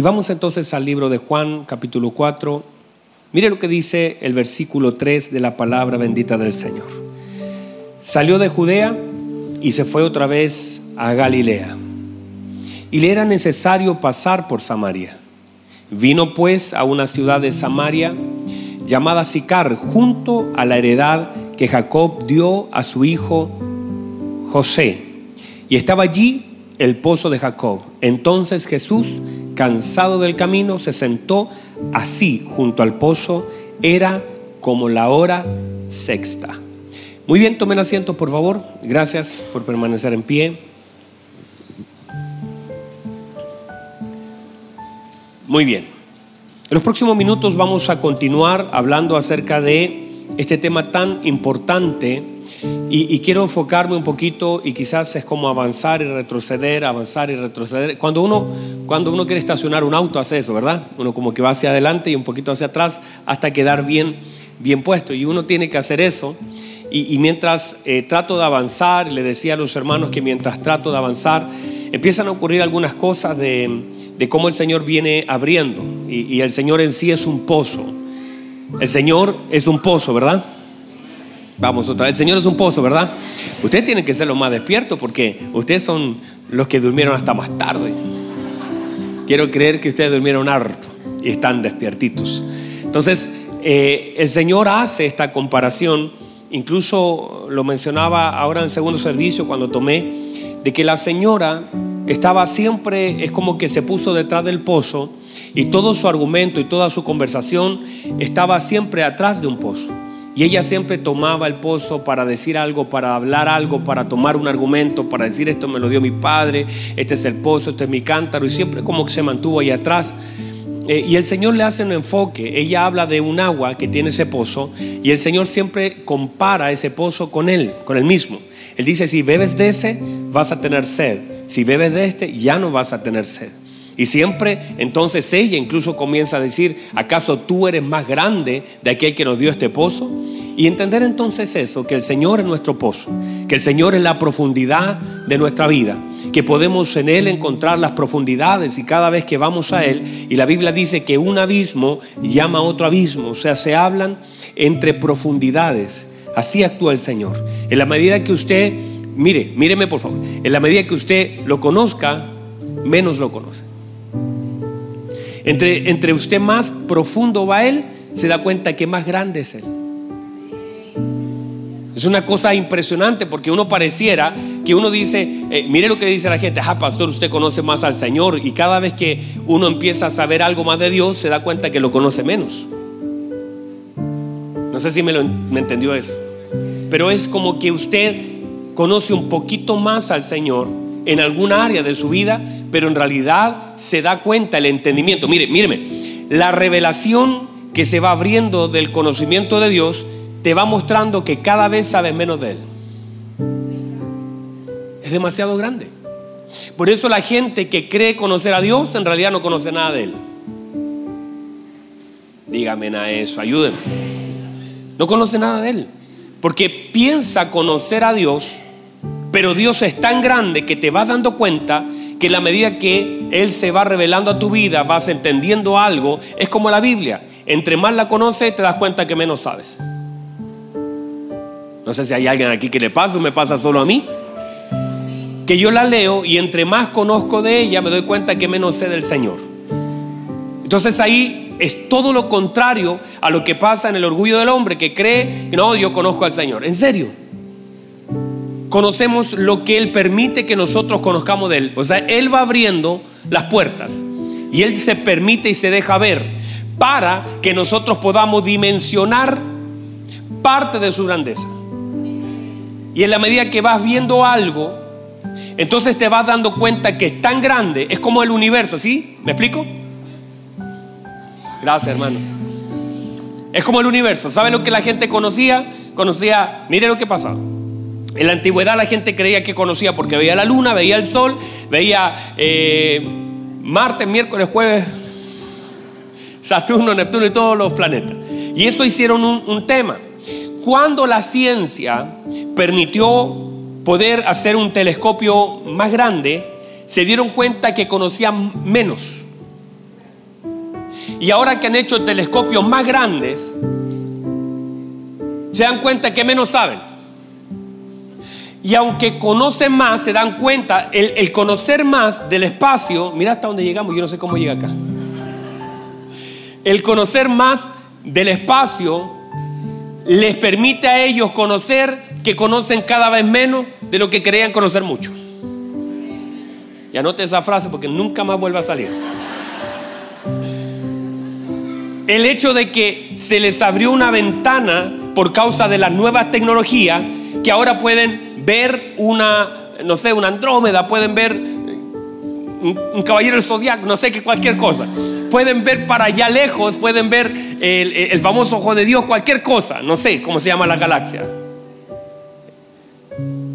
Y vamos entonces al libro de Juan, capítulo 4. Mire lo que dice el versículo 3 de la palabra bendita del Señor. Salió de Judea y se fue otra vez a Galilea. Y le era necesario pasar por Samaria. Vino pues a una ciudad de Samaria llamada Sicar, junto a la heredad que Jacob dio a su hijo José. Y estaba allí el pozo de Jacob. Entonces Jesús, cansado del camino, se sentó así junto al pozo. Era como la hora sexta. Muy bien, tomen asiento, por favor. Gracias por permanecer en pie. Muy bien. En los próximos minutos vamos a continuar hablando acerca de este tema tan importante y, quiero enfocarme un poquito y quizás es como avanzar y retroceder, avanzar y retroceder. Cuando uno, cuando uno quiere estacionar un auto hace eso, ¿verdad? Uno como que va hacia adelante y un poquito hacia atrás hasta quedar bien, bien puesto. Y uno tiene que hacer eso. Y, mientras eh, trato de avanzar, le decía a los hermanos que mientras trato de avanzar, empiezan a ocurrir algunas cosas de, cómo el Señor viene abriendo. y el Señor en sí es un pozo. El Señor es un pozo, ¿verdad? Vamos otra vez. El Señor es un pozo, ¿verdad? Ustedes tienen que ser los más despiertos porque ustedes son los que durmieron hasta más tarde. Quiero creer que ustedes durmieron harto y están despiertitos. Entonces, eh, el Señor hace esta comparación, incluso lo mencionaba ahora en el segundo servicio cuando tomé, de que la señora estaba siempre, es como que se puso detrás del pozo y todo su argumento y toda su conversación estaba siempre atrás de un pozo. Y ella siempre tomaba el pozo para decir algo, para hablar algo, para tomar un argumento, para decir esto me lo dio mi padre, este es el pozo, este es mi cántaro, y siempre como que se mantuvo ahí atrás. Eh, y el Señor le hace un enfoque, ella habla de un agua que tiene ese pozo, y el Señor siempre compara ese pozo con él, con el mismo. Él dice, si bebes de ese, vas a tener sed. Si bebes de este, ya no vas a tener sed. Y siempre entonces ella incluso comienza a decir, ¿acaso tú eres más grande de aquel que nos dio este pozo? Y entender entonces eso, que el Señor es nuestro pozo, que el Señor es la profundidad de nuestra vida, que podemos en Él encontrar las profundidades y cada vez que vamos a Él, y la Biblia dice que un abismo llama a otro abismo, o sea, se hablan entre profundidades. Así actúa el Señor. En la medida que usted, mire, míreme por favor, en la medida que usted lo conozca, menos lo conoce. Entre, entre usted más profundo va Él, se da cuenta que más grande es Él. Es una cosa impresionante porque uno pareciera que uno dice, eh, mire lo que dice la gente, ah, pastor, usted conoce más al Señor y cada vez que uno empieza a saber algo más de Dios, se da cuenta que lo conoce menos. No sé si me, lo, me entendió eso, pero es como que usted conoce un poquito más al Señor en alguna área de su vida, pero en realidad se da cuenta el entendimiento. Mire, míreme, la revelación que se va abriendo del conocimiento de Dios te va mostrando que cada vez sabes menos de Él. Es demasiado grande. Por eso la gente que cree conocer a Dios en realidad no conoce nada de Él. Dígame a eso, ayúdenme. No conoce nada de Él. Porque piensa conocer a Dios, pero Dios es tan grande que te vas dando cuenta que la medida que Él se va revelando a tu vida, vas entendiendo algo, es como la Biblia. Entre más la conoces, te das cuenta que menos sabes. No sé si hay alguien aquí que le pasa o me pasa solo a mí. Que yo la leo y entre más conozco de ella, me doy cuenta que menos sé del Señor. Entonces ahí es todo lo contrario a lo que pasa en el orgullo del hombre que cree no, yo conozco al Señor. En serio conocemos lo que Él permite que nosotros conozcamos de Él. O sea, Él va abriendo las puertas y Él se permite y se deja ver para que nosotros podamos dimensionar parte de su grandeza. Y en la medida que vas viendo algo, entonces te vas dando cuenta que es tan grande, es como el universo, ¿sí? ¿Me explico? Gracias, hermano. Es como el universo. ¿Sabe lo que la gente conocía? Conocía, mire lo que pasaba. En la antigüedad la gente creía que conocía porque veía la luna, veía el sol, veía eh, martes, miércoles, jueves, Saturno, Neptuno y todos los planetas. Y eso hicieron un, tema. Cuando la ciencia permitió poder hacer un telescopio más grande, se dieron cuenta que conocían menos. Y ahora que han hecho telescopios más grandes, se dan cuenta que menos saben. Y aunque conocen más, se dan cuenta, el, el, conocer más del espacio, mira hasta dónde llegamos, yo no sé cómo llega acá. El conocer más del espacio les permite a ellos conocer que conocen cada vez menos de lo que creían conocer mucho. Y anote esa frase porque nunca más vuelve a salir. El hecho de que se les abrió una ventana por causa de las nuevas tecnologías, que ahora pueden ver una, no sé, una andrómeda, pueden ver un, caballero del zodiaco, no sé qué, cualquier cosa. Pueden ver para allá lejos, pueden ver el, el famoso ojo de Dios, cualquier cosa, no sé cómo se llama la galaxia.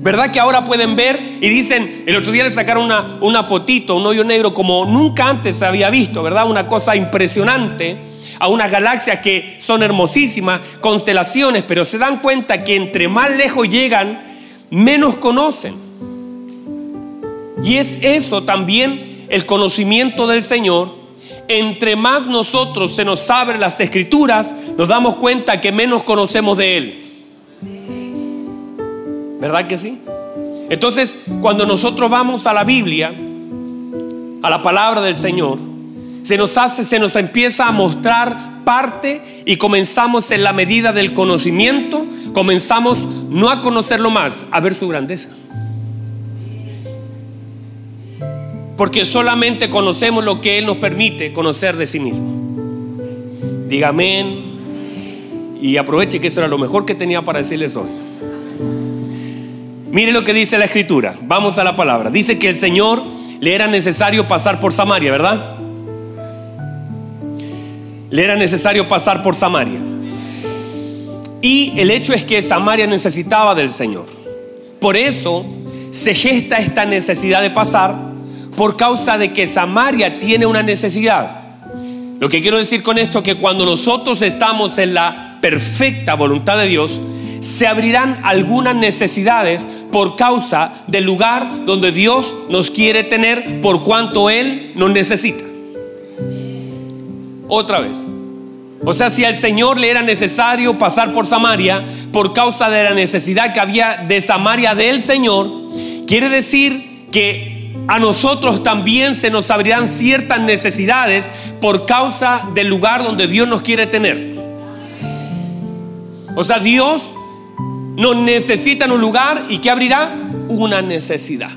¿Verdad que ahora pueden ver y dicen, el otro día le sacaron una, una fotito, un hoyo negro como nunca antes se había visto, ¿verdad? Una cosa impresionante a unas galaxias que son hermosísimas, constelaciones, pero se dan cuenta que entre más lejos llegan, menos conocen. Y es eso también el conocimiento del Señor. Entre más nosotros se nos abren las escrituras, nos damos cuenta que menos conocemos de Él. ¿Verdad que sí? Entonces, cuando nosotros vamos a la Biblia, a la palabra del Señor, se nos hace, se nos empieza a mostrar parte y comenzamos en la medida del conocimiento, comenzamos no a conocerlo más, a ver su grandeza. Porque solamente conocemos lo que Él nos permite conocer de sí mismo. Diga amén. Y aproveche que eso era lo mejor que tenía para decirles hoy. Mire lo que dice la escritura. Vamos a la palabra. Dice que el Señor le era necesario pasar por Samaria, ¿verdad? Le era necesario pasar por Samaria. Y el hecho es que Samaria necesitaba del Señor. Por eso se gesta esta necesidad de pasar por causa de que Samaria tiene una necesidad. Lo que quiero decir con esto es que cuando nosotros estamos en la perfecta voluntad de Dios, se abrirán algunas necesidades por causa del lugar donde Dios nos quiere tener por cuanto Él nos necesita. Otra vez. O sea, si al Señor le era necesario pasar por Samaria por causa de la necesidad que había de Samaria del Señor, quiere decir que a nosotros también se nos abrirán ciertas necesidades por causa del lugar donde Dios nos quiere tener. O sea, Dios nos necesita en un lugar y que abrirá una necesidad.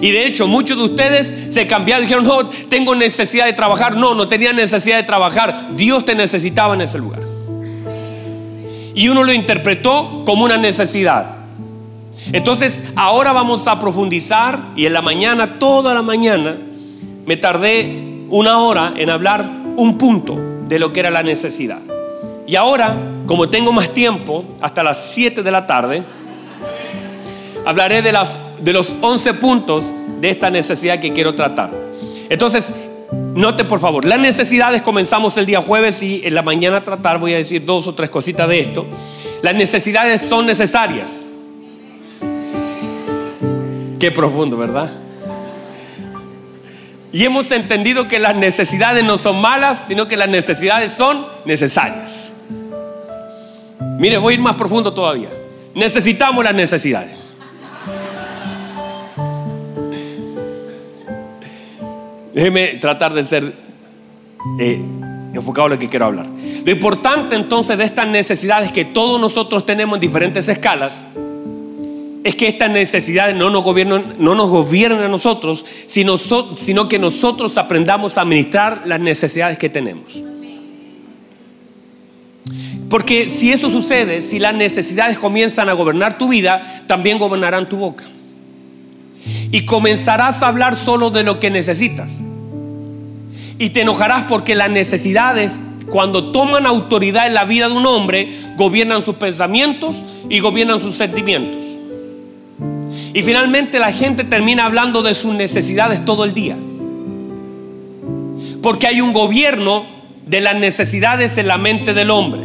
Y de hecho, muchos de ustedes se cambiaron y dijeron, no, tengo necesidad de trabajar. No, no tenía necesidad de trabajar. Dios te necesitaba en ese lugar. Y uno lo interpretó como una necesidad. Entonces, ahora vamos a profundizar y en la mañana, toda la mañana, me tardé una hora en hablar un punto de lo que era la necesidad. Y ahora, como tengo más tiempo, hasta las 7 de la tarde, hablaré de, las, de los 11 puntos de esta necesidad que quiero tratar. Entonces, note por favor, las necesidades comenzamos el día jueves y en la mañana tratar, voy a decir dos o tres cositas de esto. Las necesidades son necesarias. Qué profundo, ¿verdad? Y hemos entendido que las necesidades no son malas, sino que las necesidades son necesarias. Mire, voy a ir más profundo todavía. Necesitamos las necesidades. Déjeme tratar de ser eh, enfocado en lo que quiero hablar. Lo importante entonces de estas necesidades que todos nosotros tenemos en diferentes escalas es que estas necesidades no nos gobiernan, a nosotros, sino, sino que nosotros aprendamos a administrar las necesidades que tenemos. Porque si eso sucede, si las necesidades comienzan a gobernar tu vida, también gobernarán tu boca. Y comenzarás a hablar solo de lo que necesitas. Y te enojarás porque las necesidades, cuando toman autoridad en la vida de un hombre, gobiernan sus pensamientos y gobiernan sus sentimientos. Y finalmente la gente termina hablando de sus necesidades todo el día. Porque hay un gobierno de las necesidades en la mente del hombre.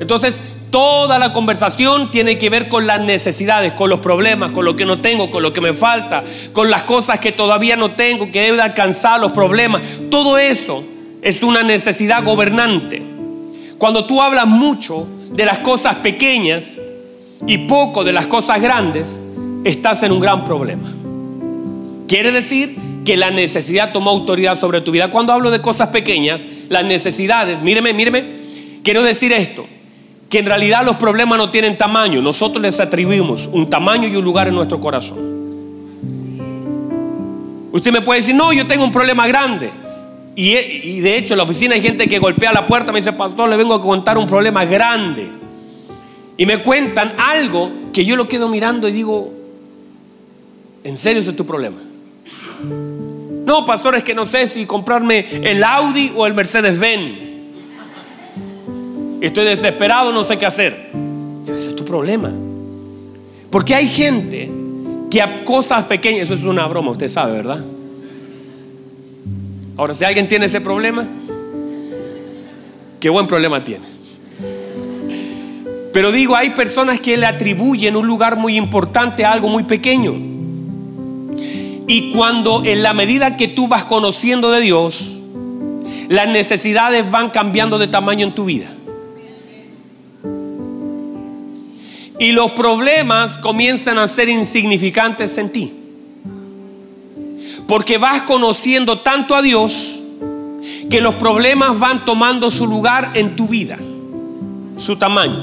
Entonces, toda la conversación tiene que ver con las necesidades, con los problemas, con lo que no tengo, con lo que me falta, con las cosas que todavía no tengo, que debe alcanzar los problemas. Todo eso es una necesidad gobernante. Cuando tú hablas mucho de las cosas pequeñas y poco de las cosas grandes, estás en un gran problema. Quiere decir que la necesidad toma autoridad sobre tu vida. Cuando hablo de cosas pequeñas, las necesidades, míreme, míreme, quiero decir esto, que en realidad los problemas no tienen tamaño, nosotros les atribuimos un tamaño y un lugar en nuestro corazón. Usted me puede decir, no, yo tengo un problema grande. Y, de hecho en la oficina hay gente que golpea la puerta, me dice, pastor, le vengo a contar un problema grande. Y me cuentan algo que yo lo quedo mirando y digo, ¿en serio ese es tu problema? No, pastor, es que no sé si comprarme el Audi o el Mercedes Benz. Estoy desesperado, no sé qué hacer. Ese es tu problema. Porque hay gente que a cosas pequeñas, eso es una broma, usted sabe, ¿verdad? Ahora, si alguien tiene ese problema, qué buen problema tiene. Pero digo, hay personas que le atribuyen un lugar muy importante a algo muy pequeño. Y cuando en la medida que tú vas conociendo de Dios, las necesidades van cambiando de tamaño en tu vida. Y los problemas comienzan a ser insignificantes en ti. Porque vas conociendo tanto a Dios que los problemas van tomando su lugar en tu vida, su tamaño.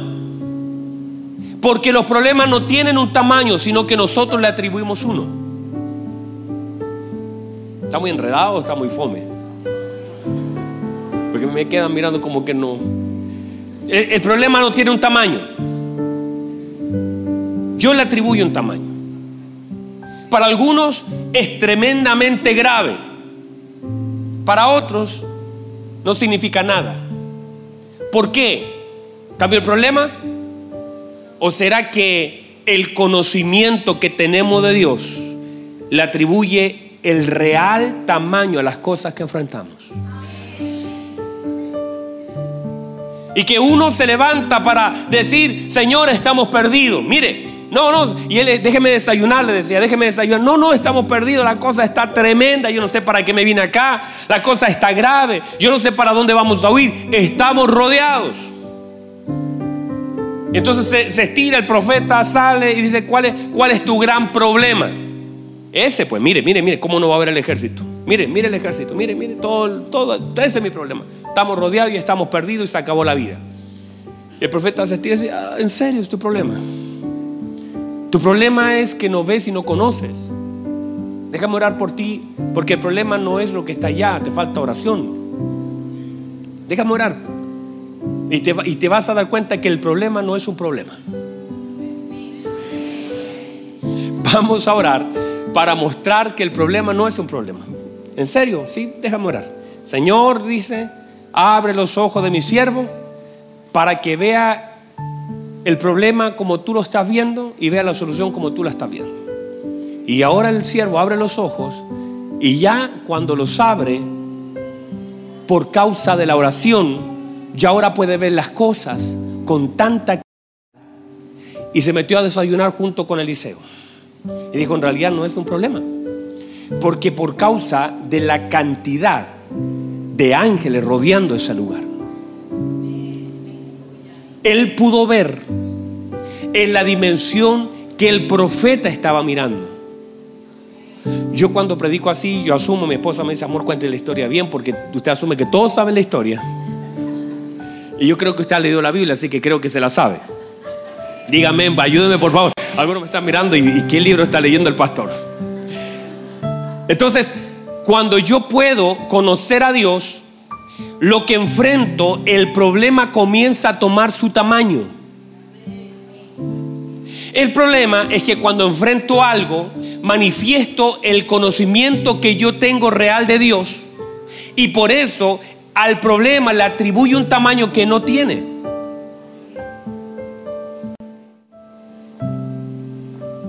Porque los problemas no tienen un tamaño, sino que nosotros le atribuimos uno. Está muy enredado, está muy fome. Porque me quedan mirando como que no. El, el, problema no tiene un tamaño. Yo le atribuyo un tamaño. Para algunos es tremendamente grave. Para otros no significa nada. ¿Por qué? ¿Cambio el problema? ¿O será que el conocimiento que tenemos de Dios le atribuye el real tamaño a las cosas que enfrentamos? Y que uno se levanta para decir, Señor, estamos perdidos. Mire, no, no, y él, déjeme desayunar, le decía, déjeme desayunar. No, no, estamos perdidos, la cosa está tremenda, yo no sé para qué me vine acá, la cosa está grave, yo no sé para dónde vamos a huir, estamos rodeados. Entonces se, estira el profeta, sale y dice, ¿cuál es, ¿cuál es tu gran problema? Ese, pues mire, mire, mire, ¿cómo no va a haber el ejército? Mire, mire el ejército, mire, mire, todo, todo, ese es mi problema. Estamos rodeados y estamos perdidos y se acabó la vida. Y el profeta se estira y dice, ah, ¿en serio es tu problema? Tu problema es que no ves y no conoces. Déjame orar por ti, porque el problema no es lo que está allá, te falta oración. Déjame orar. Y te, y te vas a dar cuenta que el problema no es un problema. Vamos a orar para mostrar que el problema no es un problema. En serio, sí, déjame orar. Señor, dice, abre los ojos de mi siervo para que vea el problema como tú lo estás viendo y vea la solución como tú la estás viendo. Y ahora el siervo abre los ojos y ya cuando los abre, por causa de la oración, ya ahora puede ver las cosas con tanta y se metió a desayunar junto con Eliseo. Y dijo, en realidad no es un problema. Porque por causa de la cantidad de ángeles rodeando ese lugar, él pudo ver en la dimensión que el profeta estaba mirando. Yo cuando predico así, yo asumo, mi esposa me dice, amor, cuente la historia bien, porque usted asume que todos saben la historia. Y yo creo que usted ha leído la Biblia, así que creo que se la sabe. Dígame, ayúdeme por favor. Algunos me están mirando y, qué libro está leyendo el pastor. Entonces, cuando yo puedo conocer a Dios, lo que enfrento, el problema comienza a tomar su tamaño. El problema es que cuando enfrento algo, manifiesto el conocimiento que yo tengo real de Dios y por eso al problema le atribuye un tamaño que no tiene.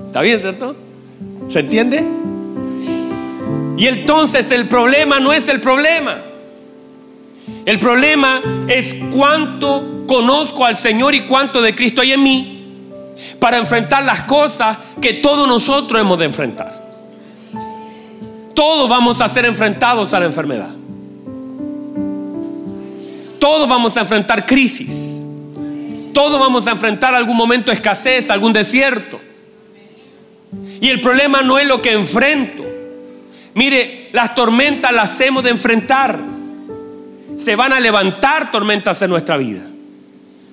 ¿Está bien, cierto? ¿Se entiende? Y entonces el problema no es el problema. El problema es cuánto conozco al Señor y cuánto de Cristo hay en mí para enfrentar las cosas que todos nosotros hemos de enfrentar. Todos vamos a ser enfrentados a la enfermedad. Todos vamos a enfrentar crisis. Todos vamos a enfrentar algún momento de escasez, algún desierto. Y el problema no es lo que enfrento. Mire, las tormentas las hemos de enfrentar. Se van a levantar tormentas en nuestra vida.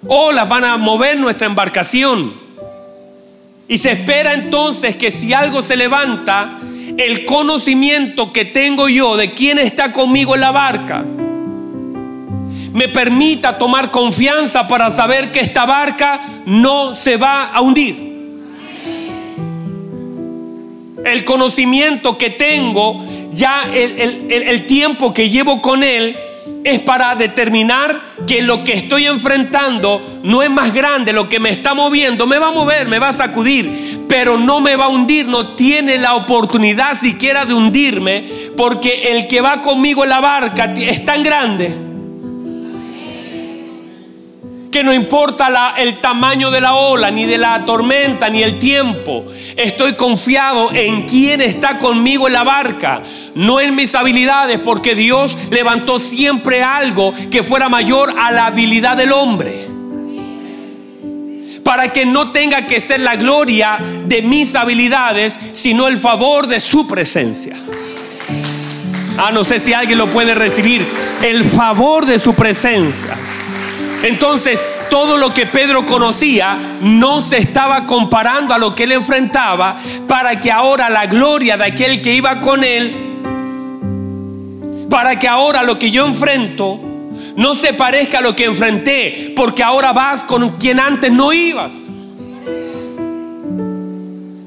O las van a mover nuestra embarcación. Y se espera entonces que si algo se levanta, el conocimiento que tengo yo de quién está conmigo en la barca me permita tomar confianza para saber que esta barca no se va a hundir. El conocimiento que tengo, ya el, tiempo que llevo con Él, es para determinar que lo que estoy enfrentando no es más grande, lo que me está moviendo, me va a mover, me va a sacudir, pero no me va a hundir, no tiene la oportunidad siquiera de hundirme, porque el que va conmigo en la barca es tan grande no importa el tamaño de la ola, ni de la tormenta, ni el tiempo. Estoy confiado en quien está conmigo en la barca, no en mis habilidades, porque Dios levantó siempre algo que fuera mayor a la habilidad del hombre. Para que no tenga que ser la gloria de mis habilidades, sino el favor de su presencia. Ah, no sé si alguien lo puede recibir. El favor de su presencia. Entonces, todo lo que Pedro conocía no se estaba comparando a lo que él enfrentaba para que ahora la gloria de aquel que iba con él, para que ahora lo que yo enfrento no se parezca a lo que enfrenté, porque ahora vas con quien antes no ibas.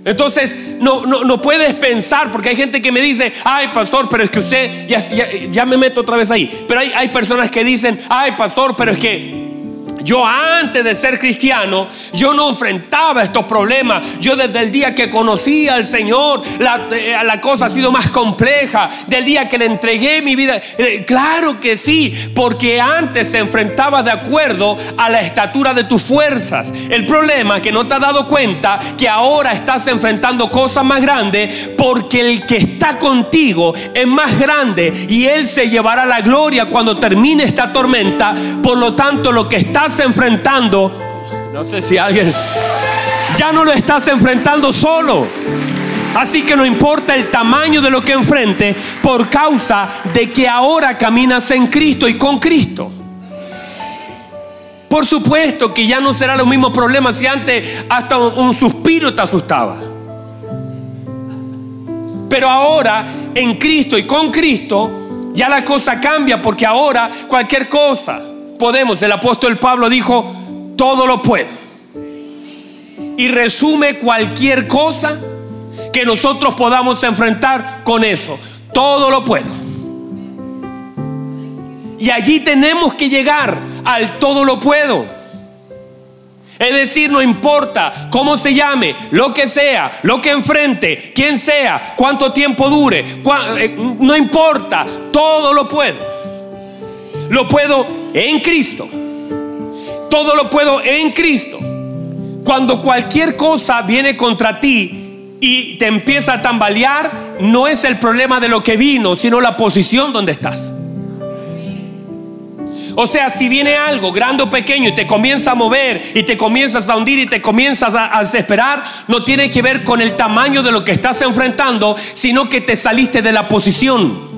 Entonces, no, no, puedes pensar, porque hay gente que me dice, ay pastor, pero es que usted, ya, me meto otra vez ahí, pero hay, hay personas que dicen, ay pastor, pero es que yo antes de ser cristiano, yo no enfrentaba estos problemas. Yo desde el día que conocí al Señor, la, eh, la, cosa ha sido más compleja. Del día que le entregué mi vida. Eh, claro que sí, porque antes se enfrentaba de acuerdo a la estatura de tus fuerzas. El problema es que no te has dado cuenta que ahora estás enfrentando cosas más grandes porque el que está contigo es más grande y Él se llevará la gloria cuando termine esta tormenta. Por lo tanto, lo que estás enfrentando, no sé si alguien, ya no lo estás enfrentando solo. Así que no importa el tamaño de lo que enfrente por causa de que ahora caminas en Cristo y con Cristo. Por supuesto que ya no será los mismos problemas si antes hasta un suspiro te asustaba. Pero ahora en Cristo y con Cristo ya la cosa cambia porque ahora cualquier cosa podemos, el apóstol Pablo dijo, todo lo puedo. Y resume cualquier cosa que nosotros podamos enfrentar con eso. Todo lo puedo. Y allí tenemos que llegar al todo lo puedo. Es decir, no importa cómo se llame, lo que sea, lo que enfrente, quién sea, cuánto tiempo dure, eh, no importa, todo lo puedo. Lo puedo en Cristo. Todo lo puedo en Cristo. Cuando cualquier cosa viene contra ti y te empieza a tambalear, no es el problema de lo que vino, sino la posición donde estás. O sea, si viene algo grande o pequeño y te comienza a mover y te comienzas a hundir y te comienzas a, a, desesperar, no tiene que ver con el tamaño de lo que estás enfrentando, sino que te saliste de la posición.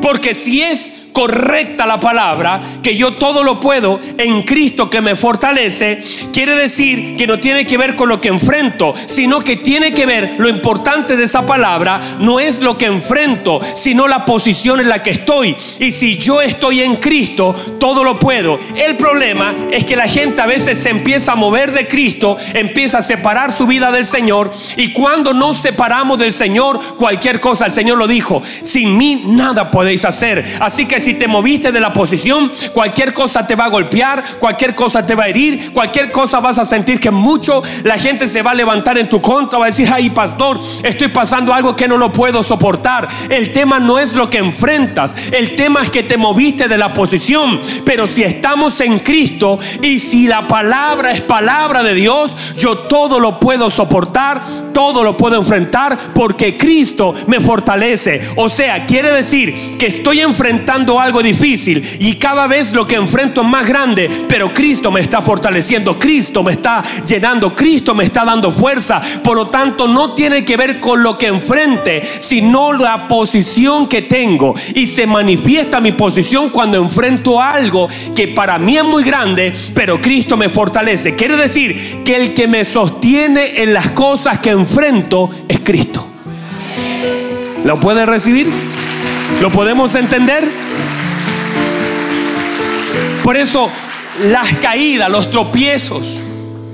Porque si es correcta la palabra, que yo todo lo puedo en Cristo que me fortalece, quiere decir que no tiene que ver con lo que enfrento, sino que tiene que ver lo importante de esa palabra, no es lo que enfrento, sino la posición en la que estoy. Y si yo estoy en Cristo, todo lo puedo. El problema es que la gente a veces se empieza a mover de Cristo, empieza a separar su vida del Señor, y cuando nos separamos del Señor, cualquier cosa, el Señor lo dijo, sin mí nada podéis hacer. Así que si te moviste de la posición, cualquier cosa te va a golpear, cualquier cosa te va a herir, cualquier cosa vas a sentir que mucho la gente se va a levantar en tu contra, va a decir, ay pastor, estoy pasando algo que no lo puedo soportar. El tema no es lo que enfrentas, el tema es que te moviste de la posición, pero si estamos en Cristo y si la palabra es palabra de Dios, yo todo lo puedo soportar, todo lo puedo enfrentar porque Cristo me fortalece. O sea, quiere decir que estoy enfrentando algo difícil y cada vez lo que enfrento es más grande, pero Cristo me está fortaleciendo, Cristo me está llenando, Cristo me está dando fuerza. Por lo tanto, no tiene que ver con lo que enfrente, sino la posición que tengo. Y se manifiesta mi posición cuando enfrento algo que para mí es muy grande, pero Cristo me fortalece. Quiere decir que el que me sostiene en las cosas que enfrento es Cristo. ¿Lo puede recibir? ¿Lo podemos entender? Por eso las caídas, los tropiezos,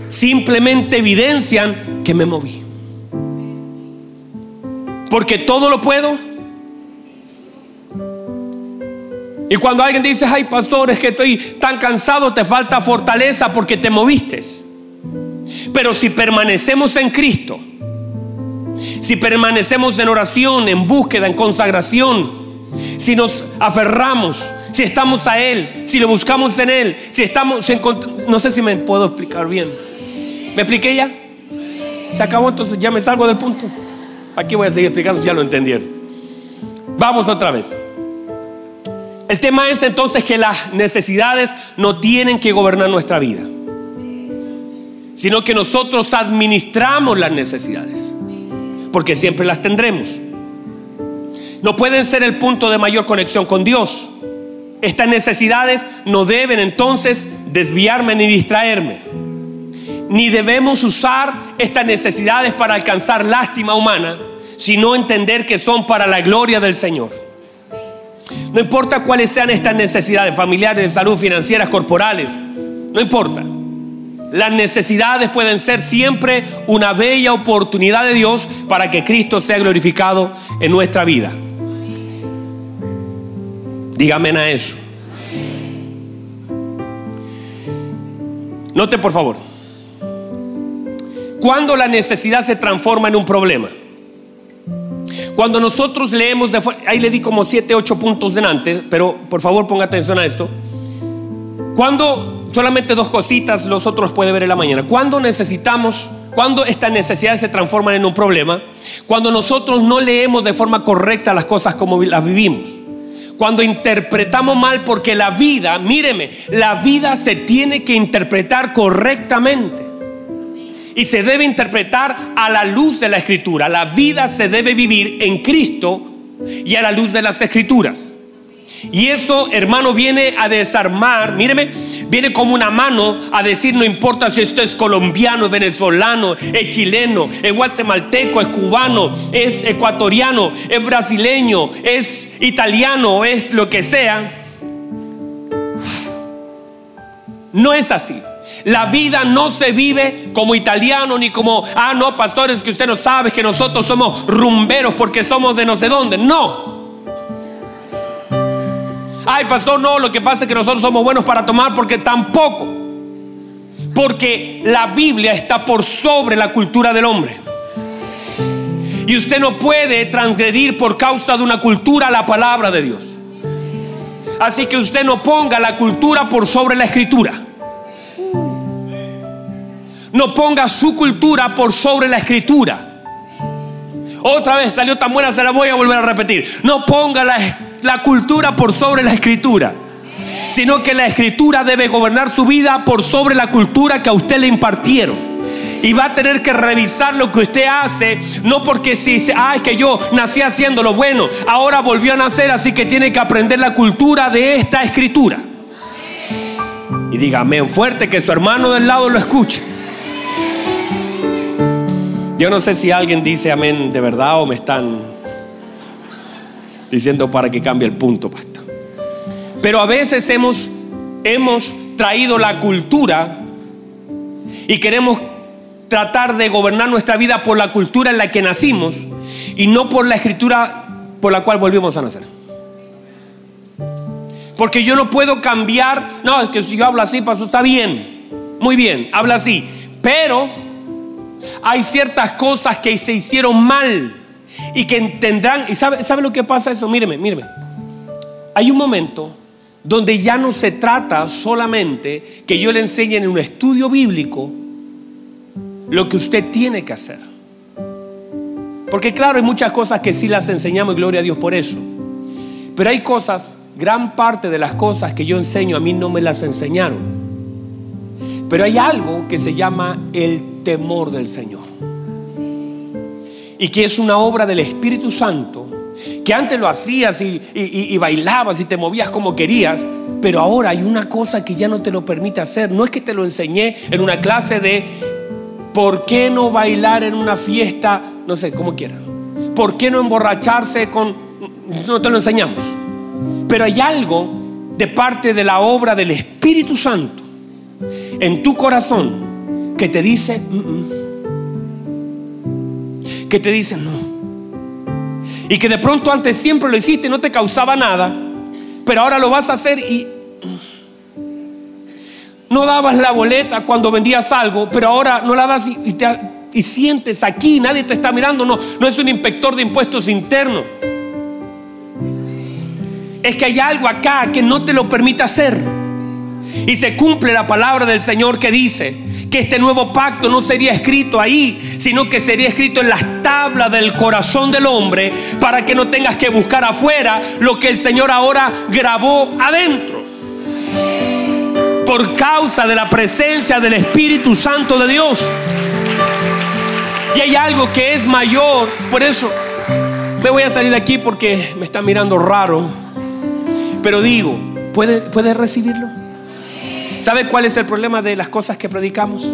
simplemente evidencian que me moví. Porque todo lo puedo. Y cuando alguien dice, ay pastor, es que estoy tan cansado, te falta fortaleza porque te moviste. Pero si permanecemos en Cristo, si permanecemos en oración, en búsqueda, en consagración, si nos aferramos, si estamos a Él, si lo buscamos en Él, si estamos. No sé si me puedo explicar bien. ¿Me expliqué ya? Se acabó, entonces ya me salgo del punto. Aquí voy a seguir explicando si ya lo entendieron. Vamos otra vez. El tema es entonces que las necesidades no tienen que gobernar nuestra vida, sino que nosotros administramos las necesidades porque siempre las tendremos. No pueden ser el punto de mayor conexión con Dios. Estas necesidades no deben entonces desviarme ni distraerme. Ni debemos usar estas necesidades para alcanzar lástima humana, sino entender que son para la gloria del Señor. No importa cuáles sean estas necesidades familiares, de salud, financieras, corporales, no importa. Las necesidades pueden ser siempre una bella oportunidad de Dios para que Cristo sea glorificado en nuestra vida. Dígame a eso. Note por favor. Cuando la necesidad se transforma en un problema. Cuando nosotros leemos de ahí le di como 7, 8 puntos delante, pero por favor ponga atención a esto. Cuando solamente dos cositas, los otros puede ver en la mañana. Cuando necesitamos, cuando estas necesidades se transforman en un problema, cuando nosotros no leemos de forma correcta las cosas como las vivimos. Cuando interpretamos mal, porque la vida, míreme, la vida se tiene que interpretar correctamente. Y se debe interpretar a la luz de la escritura. La vida se debe vivir en Cristo y a la luz de las escrituras. Y eso, hermano, viene a desarmar, míreme, viene como una mano a decir, no importa si esto es colombiano, venezolano, es chileno, es guatemalteco, es cubano, es ecuatoriano, es brasileño, es italiano, es lo que sea. No es así. La vida no se vive como italiano ni como, ah, no, pastores, que usted no sabe que nosotros somos rumberos porque somos de no sé dónde. No. Ay, pastor, no, lo que pasa es que nosotros somos buenos para tomar porque tampoco. Porque la Biblia está por sobre la cultura del hombre. Y usted no puede transgredir por causa de una cultura la palabra de Dios. Así que usted no ponga la cultura por sobre la escritura. No ponga su cultura por sobre la escritura. Otra vez salió tan buena, se la voy a volver a repetir. No ponga la la cultura por sobre la escritura, sino que la escritura debe gobernar su vida por sobre la cultura que a usted le impartieron. Y va a tener que revisar lo que usted hace, no porque si, ah, es que yo nací haciendo lo bueno, ahora volvió a nacer, así que tiene que aprender la cultura de esta escritura. Y diga amén fuerte que su hermano del lado lo escuche. Yo no sé si alguien dice amén de verdad o me están diciendo para que cambie el punto, pastor. Pero a veces hemos, hemos traído la cultura y queremos tratar de gobernar nuestra vida por la cultura en la que nacimos y no por la escritura por la cual volvimos a nacer. Porque yo no puedo cambiar, no, es que si yo hablo así, pastor, está bien, muy bien, habla así, pero hay ciertas cosas que se hicieron mal y que tendrán, y sabe, sabe lo que pasa eso, míreme, míreme. Hay un momento donde ya no se trata solamente que yo le enseñe en un estudio bíblico lo que usted tiene que hacer. Porque claro, hay muchas cosas que sí las enseñamos y gloria a Dios por eso. Pero hay cosas, gran parte de las cosas que yo enseño a mí no me las enseñaron. Pero hay algo que se llama el temor del Señor. Y que es una obra del Espíritu Santo. Que antes lo hacías y, y, bailabas y te movías como querías. Pero ahora hay una cosa que ya no te lo permite hacer. No es que te lo enseñé en una clase de ¿por qué no bailar en una fiesta? No sé, como quiera. ¿Por qué no emborracharse con... No te lo enseñamos. Pero hay algo de parte de la obra del Espíritu Santo en tu corazón que te dice, mm, mm". Que te dice no. Y que de pronto antes siempre lo hiciste y no te causaba nada, pero ahora lo vas a hacer y no dabas la boleta cuando vendías algo, pero ahora no la das y, y sientes aquí, nadie te está mirando, no, no es un inspector de impuestos internos es que hay algo acá que no te lo permite hacer. Y se cumple la palabra del Señor que dice que este nuevo pacto no sería escrito ahí, sino que sería escrito en las tablas del corazón del hombre para que no tengas que buscar afuera lo que el Señor ahora grabó adentro. Por causa de la presencia del Espíritu Santo de Dios. Y hay algo que es mayor. Por eso me voy a salir de aquí porque me está mirando raro. Pero digo, ¿puede, ¿puede recibirlo? ¿Sabe cuál es el problema de las cosas que predicamos?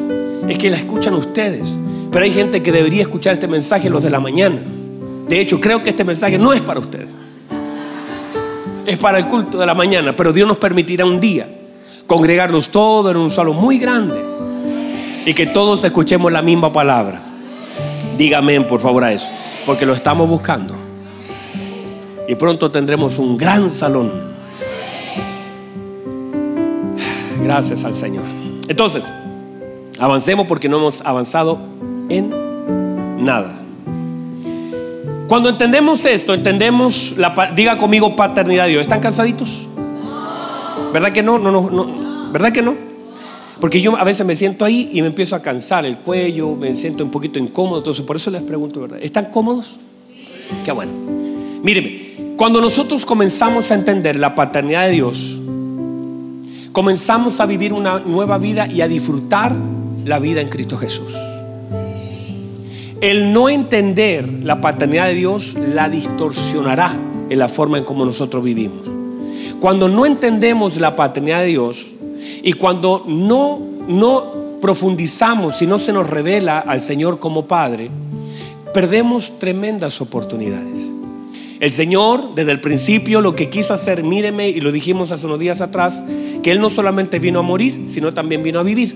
Es que la escuchan ustedes. Pero hay gente que debería escuchar este mensaje los de la mañana. De hecho, creo que este mensaje no es para ustedes. Es para el culto de la mañana. Pero Dios nos permitirá un día congregarnos todos en un salón muy grande y que todos escuchemos la misma palabra. Dígame por favor a eso, porque lo estamos buscando. Y pronto tendremos un gran salón Gracias al Señor. Entonces, avancemos porque no hemos avanzado en nada. Cuando entendemos esto, entendemos la diga conmigo paternidad de Dios. ¿Están cansaditos? ¿Verdad que no? No, no, no. ¿Verdad que no? Porque yo a veces me siento ahí y me empiezo a cansar el cuello, me siento un poquito incómodo, entonces por eso les pregunto, ¿verdad? ¿Están cómodos? Qué bueno. Míreme, cuando nosotros comenzamos a entender la paternidad de Dios, comenzamos a vivir una nueva vida y a disfrutar la vida en Cristo Jesús. El no entender la paternidad de Dios la distorsionará en la forma en como nosotros vivimos. Cuando no entendemos la paternidad de Dios y cuando no, no profundizamos y no se nos revela al Señor como Padre, perdemos tremendas oportunidades. El Señor, desde el principio, lo que quiso hacer, míreme, y lo dijimos hace unos días atrás, que Él no solamente vino a morir, sino también vino a vivir.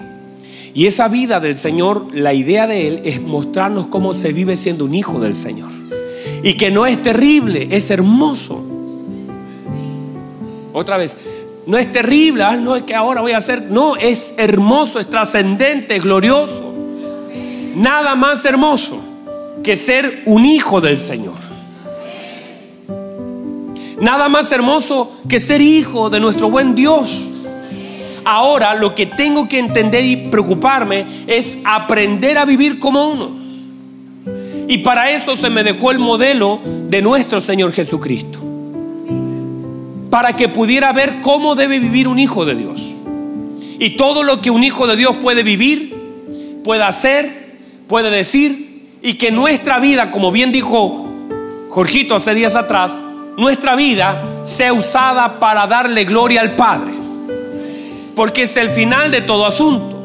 Y esa vida del Señor, la idea de Él es mostrarnos cómo se vive siendo un hijo del Señor. Y que no es terrible, es hermoso. Otra vez, no es terrible, ah, no es que ahora voy a hacer, no, es hermoso, es trascendente, es glorioso. Nada más hermoso que ser un hijo del Señor. Nada más hermoso que ser hijo de nuestro buen Dios. Ahora lo que tengo que entender y preocuparme es aprender a vivir como uno. Y para eso se me dejó el modelo de nuestro Señor Jesucristo. Para que pudiera ver cómo debe vivir un hijo de Dios. Y todo lo que un hijo de Dios puede vivir, puede hacer, puede decir. Y que nuestra vida, como bien dijo Jorgito hace días atrás, nuestra vida sea usada para darle gloria al Padre. Porque es el final de todo asunto.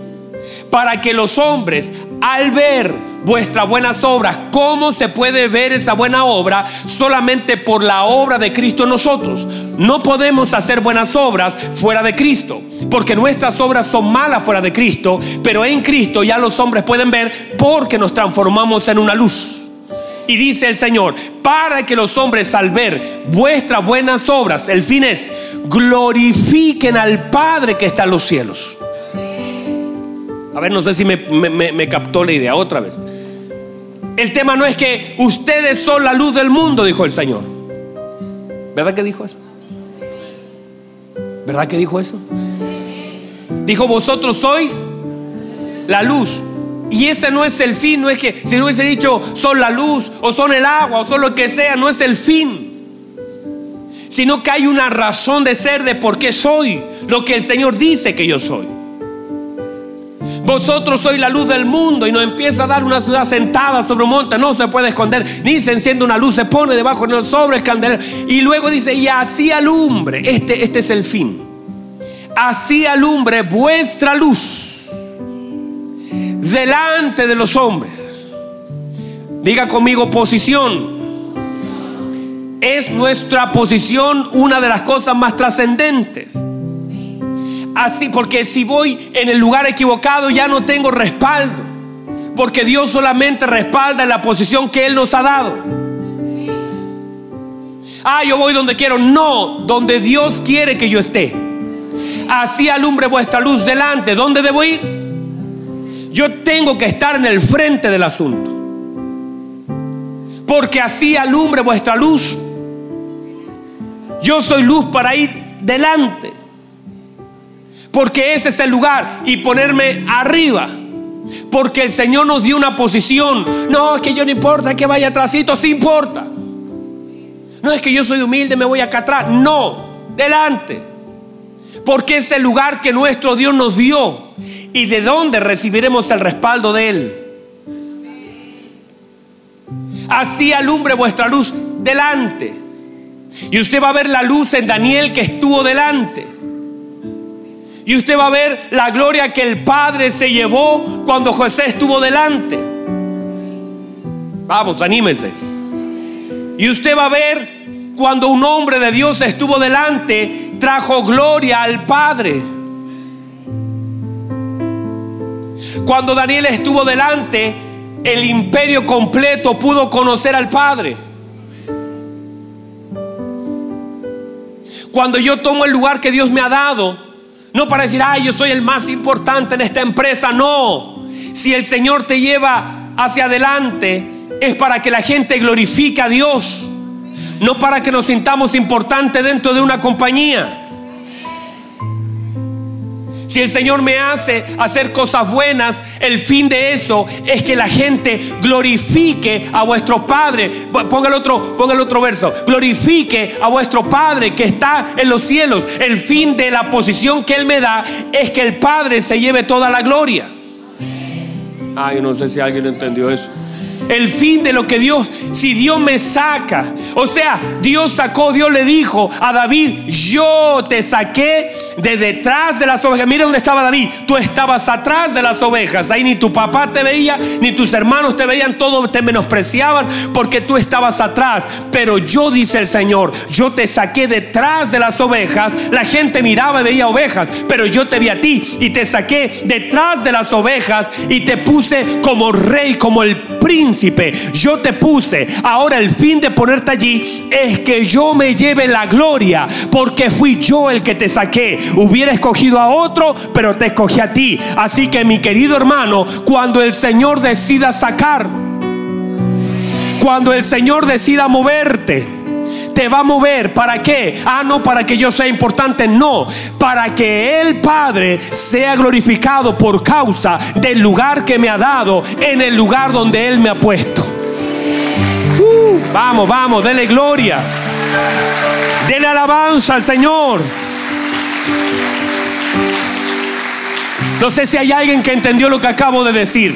Para que los hombres, al ver vuestras buenas obras, ¿cómo se puede ver esa buena obra? Solamente por la obra de Cristo en nosotros. No podemos hacer buenas obras fuera de Cristo, porque nuestras obras son malas fuera de Cristo, pero en Cristo ya los hombres pueden ver porque nos transformamos en una luz. Y dice el Señor, para que los hombres al ver vuestras buenas obras, el fin es, glorifiquen al Padre que está en los cielos. A ver, no sé si me, captó la idea otra vez. El tema no es que ustedes son la luz del mundo, dijo el Señor. ¿Verdad que dijo eso? ¿Verdad que dijo eso? Dijo, vosotros sois la luz. Y ese no es el fin, no es que si no hubiese dicho son la luz o son el agua o son lo que sea, no es el fin. sino que hay una razón de ser de por qué soy lo que el Señor dice que yo soy. Vosotros sois la luz del mundo y nos empieza a dar una ciudad sentada sobre un monte, no se puede esconder, ni se enciende una luz, se pone debajo, no sobre el candelero. Y luego dice, y así alumbre, este, este es el fin, así alumbre vuestra luz delante de los hombres. Diga conmigo posición. Es nuestra posición una de las cosas más trascendentes así, porque si voy en el lugar equivocado ya no tengo respaldo. Porque Dios solamente respalda en la posición que Él nos ha dado. Ah, yo voy donde quiero. No, donde Dios quiere que yo esté. Así alumbre vuestra luz delante. ¿Dónde debo ir? Yo tengo que estar en el frente del asunto. Porque así alumbre vuestra luz. Yo soy luz para ir delante porque ese es el lugar y ponerme arriba. Porque el Señor nos dio una posición. No, es que yo no importa que vaya atrásito, sí importa. No es que yo soy humilde, me voy acá atrás. No, delante. Porque es el lugar que nuestro Dios nos dio y de dónde recibiremos el respaldo de Él. Así alumbre vuestra luz delante. Y usted va a ver la luz en Daniel que estuvo delante. Y usted va a ver la gloria que el Padre se llevó cuando José estuvo delante. Vamos, anímese. Y usted va a ver cuando un hombre de Dios estuvo delante, trajo gloria al Padre. Cuando Daniel estuvo delante, el imperio completo pudo conocer al Padre. Cuando yo tomo el lugar que Dios me ha dado, no para decir, ay, yo soy el más importante en esta empresa. No. Si el Señor te lleva hacia adelante, es para que la gente glorifique a Dios. No para que nos sintamos importantes dentro de una compañía. Si el Señor me hace hacer cosas buenas, el fin de eso es que la gente glorifique a vuestro Padre. Ponga el otro, el otro verso. Glorifique a vuestro Padre que está en los cielos. El fin de la posición que Él me da es que el Padre se lleve toda la gloria. Ay, no sé si alguien entendió eso. El fin de lo que Dios, si Dios me saca, o sea, Dios sacó, Dios le dijo a David, yo te saqué de detrás de las ovejas. Mira dónde estaba David. Tú estabas atrás de las ovejas. Ahí ni tu papá te veía, ni tus hermanos te veían, todos te menospreciaban porque tú estabas atrás. Pero yo, dice el Señor, yo te saqué detrás de las ovejas. La gente miraba y veía ovejas, pero yo te vi a ti y te saqué detrás de las ovejas y te puse como rey, como el príncipe. Yo te puse. Ahora el fin de ponerte allí es que yo me lleve la gloria porque fui yo el que te saqué. Hubiera escogido a otro, pero te escogí a ti. Así que mi querido hermano, cuando el Señor decida sacar, cuando el Señor decida moverte, te va a mover. ¿Para qué? Ah, no, para que yo sea importante. No, para que el Padre sea glorificado por causa del lugar que me ha dado en el lugar donde Él me ha puesto. Uh, vamos, vamos, dele gloria. Dele alabanza al Señor. No sé si hay alguien que entendió lo que acabo de decir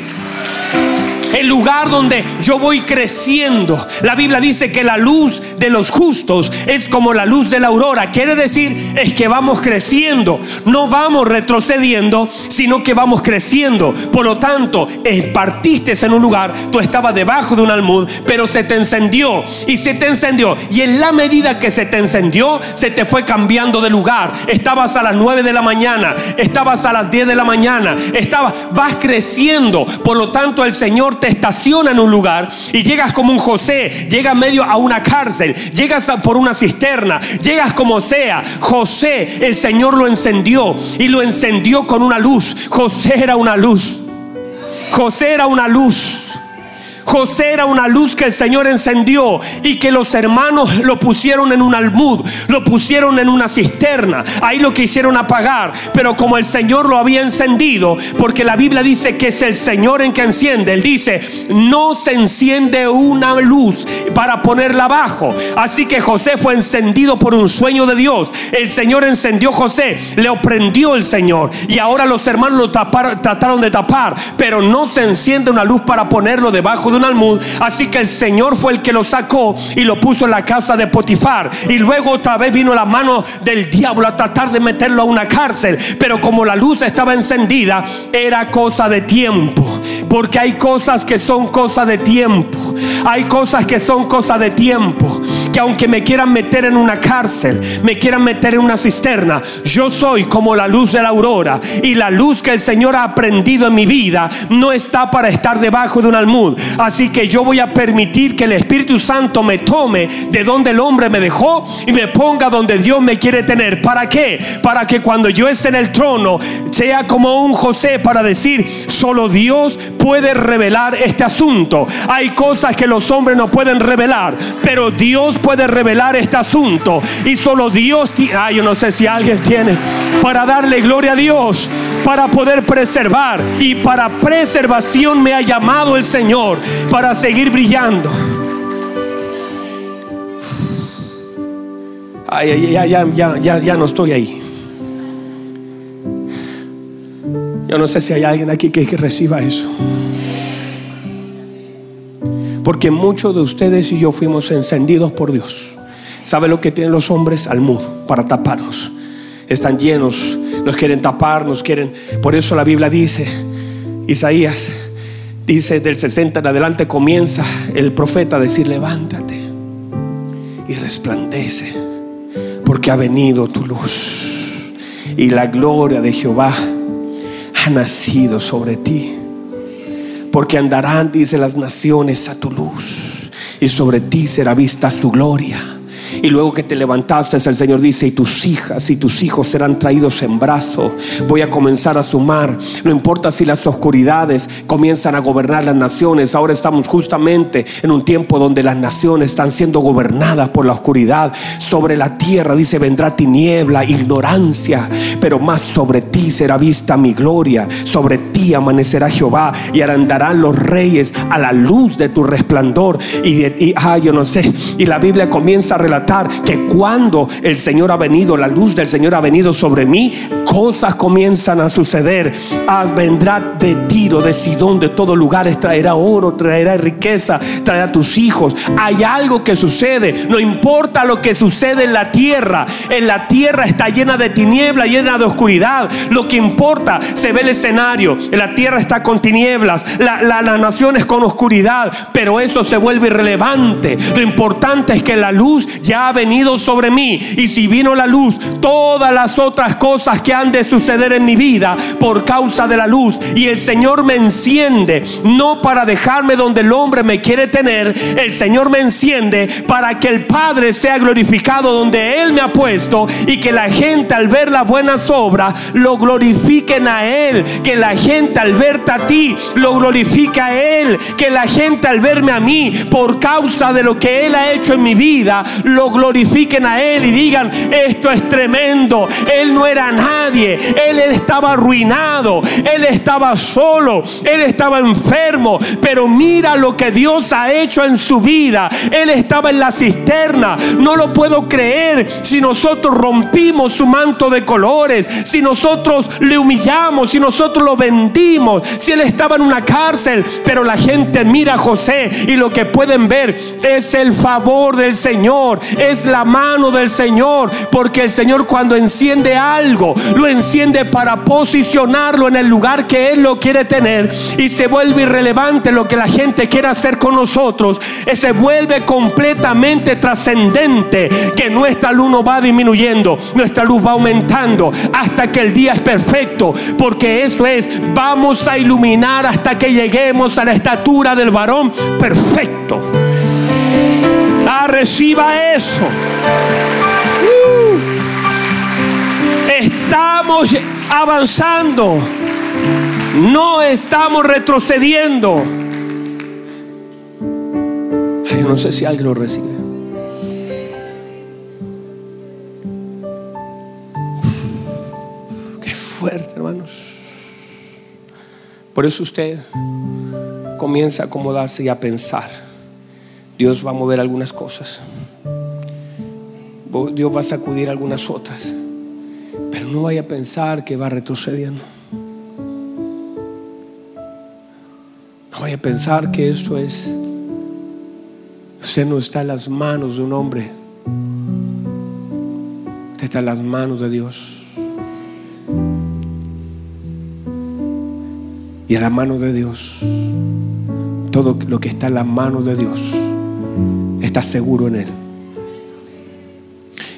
el lugar donde yo voy creciendo. La Biblia dice que la luz de los justos es como la luz de la aurora. Quiere decir es que vamos creciendo, no vamos retrocediendo, sino que vamos creciendo. Por lo tanto, partiste en un lugar, tú estabas debajo de un almud, pero se te encendió y se te encendió. Y en la medida que se te encendió, se te fue cambiando de lugar. Estabas a las 9 de la mañana, estabas a las 10 de la mañana, estabas, vas creciendo. Por lo tanto, el Señor te estaciona en un lugar y llegas como un José, llegas medio a una cárcel, llegas por una cisterna, llegas como sea. José, el Señor lo encendió y lo encendió con una luz. José era una luz. José era una luz. José era una luz que el Señor encendió y que los hermanos lo pusieron en un almud, lo pusieron en una cisterna. Ahí lo quisieron apagar, pero como el Señor lo había encendido, porque la Biblia dice que es el Señor en que enciende, Él dice, no se enciende una luz para ponerla abajo. Así que José fue encendido por un sueño de Dios. El Señor encendió a José, le prendió el Señor y ahora los hermanos lo trataron de tapar, pero no se enciende una luz para ponerlo debajo de un almud. Así que el Señor fue el que lo sacó y lo puso en la casa de Potifar. Y luego otra vez vino la mano del diablo a tratar de meterlo a una cárcel. Pero como la luz estaba encendida, era cosa de tiempo. Porque hay cosas que son cosa de tiempo. Hay cosas que son cosa de tiempo. Que aunque me quieran meter en una cárcel, me quieran meter en una cisterna, yo soy como la luz de la aurora. Y la luz que el Señor ha aprendido en mi vida no está para estar debajo de un almud. Que yo voy a permitir que el Espíritu Santo me tome de donde el hombre me dejó y me ponga donde Dios me quiere tener. ¿Para qué? Para que cuando yo esté en el trono sea como un José para decir, solo Dios puede revelar este asunto. Hay cosas que los hombres no pueden revelar, pero Dios puede revelar este asunto. Y solo Dios, ay, yo no sé si alguien tiene para darle gloria a Dios, para poder preservar. Y para preservación me ha llamado el Señor para seguir brillando. Ay, ya, ya, ya, ya, ya no estoy ahí. Yo no sé si hay alguien aquí que, que reciba eso. Porque muchos de ustedes y yo fuimos encendidos por Dios. ¿Sabe lo que tienen los hombres? Al mudo para taparnos. Están llenos, nos quieren tapar, nos quieren. Por eso la Biblia dice, Isaías dice del 60 en adelante comienza el profeta a decir, levántate y resplandece, porque ha venido tu luz y la gloria de Jehová ha nacido sobre ti porque andarán, dice las naciones, a tu luz, y sobre ti será vista su gloria. Y luego que te levantaste, el Señor dice, y tus hijas y tus hijos serán traídos en brazo. Voy a comenzar a sumar. No importa si las oscuridades comienzan a gobernar las naciones. Ahora estamos justamente en un tiempo donde las naciones están siendo gobernadas por la oscuridad. Sobre la tierra, dice, vendrá tiniebla, ignorancia. Pero más sobre ti será vista mi gloria. Sobre ti amanecerá Jehová y andarán los reyes a la luz de tu resplandor. Y, y ah, yo no sé. Y la Biblia comienza a relatar que cuando el Señor ha venido, la luz del Señor ha venido sobre mí, cosas comienzan a suceder. Ah, vendrá de Tiro, de Sidón, de todo lugares, traerá oro, traerá riqueza, traerá tus hijos. Hay algo que sucede, no importa lo que sucede en la tierra. En la tierra está llena de tiniebla, llena de oscuridad. Lo que importa, se ve el escenario. La tierra está con tinieblas, la, la, la nación es con oscuridad, pero eso se vuelve irrelevante. Lo importante es que la luz ya ha venido sobre mí. Y si vino la luz, todas las otras cosas que han de suceder en mi vida por causa de la luz. Y el Señor me enciende, no para dejarme donde el hombre me quiere tener. El Señor me enciende para que el Padre sea glorificado donde Él me ha puesto. Y que la gente al ver las buenas obras lo glorifiquen a Él. Que la gente al verte a ti lo glorifique a Él. Que la gente al verme a mí por causa de lo que Él ha hecho en mi vida lo glorifiquen a Él y digan, esto es tremendo. Él no era nadie, Él estaba arruinado, Él estaba solo, Él estaba enfermo, pero mira lo que Dios ha hecho en su vida. Él estaba en la cisterna, no lo puedo creer. Si nosotros rompimos su manto de colores, si nosotros le humillamos, si nosotros lo vendimos, si Él estaba en una cárcel, pero la gente mira a José y lo que pueden ver es el favor del Señor, es la mano del Señor, porque el Señor cuando enciende algo, lo enciende para posicionarlo en el lugar que Él lo quiere tener y se vuelve irrelevante lo que la gente quiere hacer con nosotros, se vuelve completamente trascendente, que nuestra luz no va disminuyendo, nuestra luz va aumentando hasta que el día es perfecto, porque eso es, vamos a iluminar hasta que lleguemos a la estatura del varón perfecto. Reciba eso. Uh. estamos avanzando. No estamos retrocediendo. Ay, no sé si alguien lo recibe. Qué fuerte, hermanos. Por eso usted comienza a acomodarse y a pensar. Dios va a mover algunas cosas. Dios va a sacudir algunas otras. Pero no vaya a pensar que va retrocediendo. No vaya a pensar que esto es... Usted no está en las manos de un hombre. Usted está en las manos de Dios. Y a la mano de Dios, todo lo que está en la mano de Dios, está seguro en Él.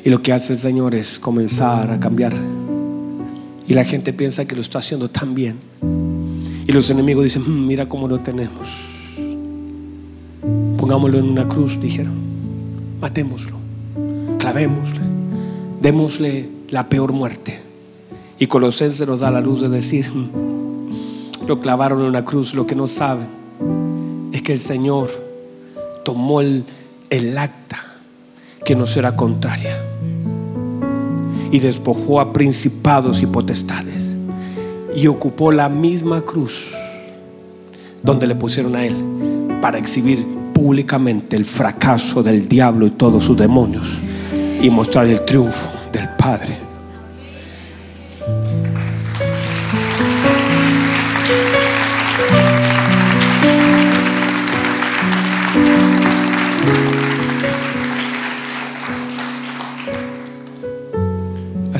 Y lo que hace el Señor es comenzar a cambiar. Y la gente piensa que lo está haciendo tan bien. Y los enemigos dicen, mm, mira cómo lo tenemos. Pongámoslo en una cruz, dijeron. Matémoslo. Clavémosle. Démosle la peor muerte. Y Colosenses nos da la luz de decir, mm, lo clavaron en una cruz. Lo que no saben es que el Señor tomó el, el acta que nos era contraria y despojó a principados y potestades y ocupó la misma cruz donde le pusieron a él para exhibir públicamente el fracaso del diablo y todos sus demonios y mostrar el triunfo del Padre.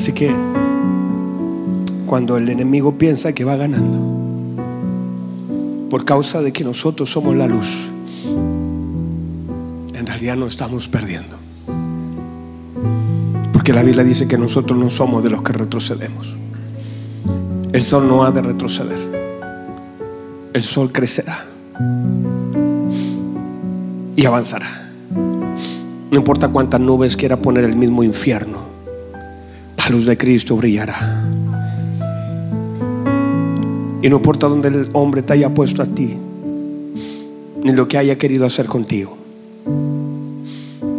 Así que cuando el enemigo piensa que va ganando, por causa de que nosotros somos la luz, en realidad no estamos perdiendo. Porque la Biblia dice que nosotros no somos de los que retrocedemos. El sol no ha de retroceder. El sol crecerá y avanzará. No importa cuántas nubes quiera poner el mismo infierno luz de Cristo brillará. Y no importa donde el hombre te haya puesto a ti, ni lo que haya querido hacer contigo,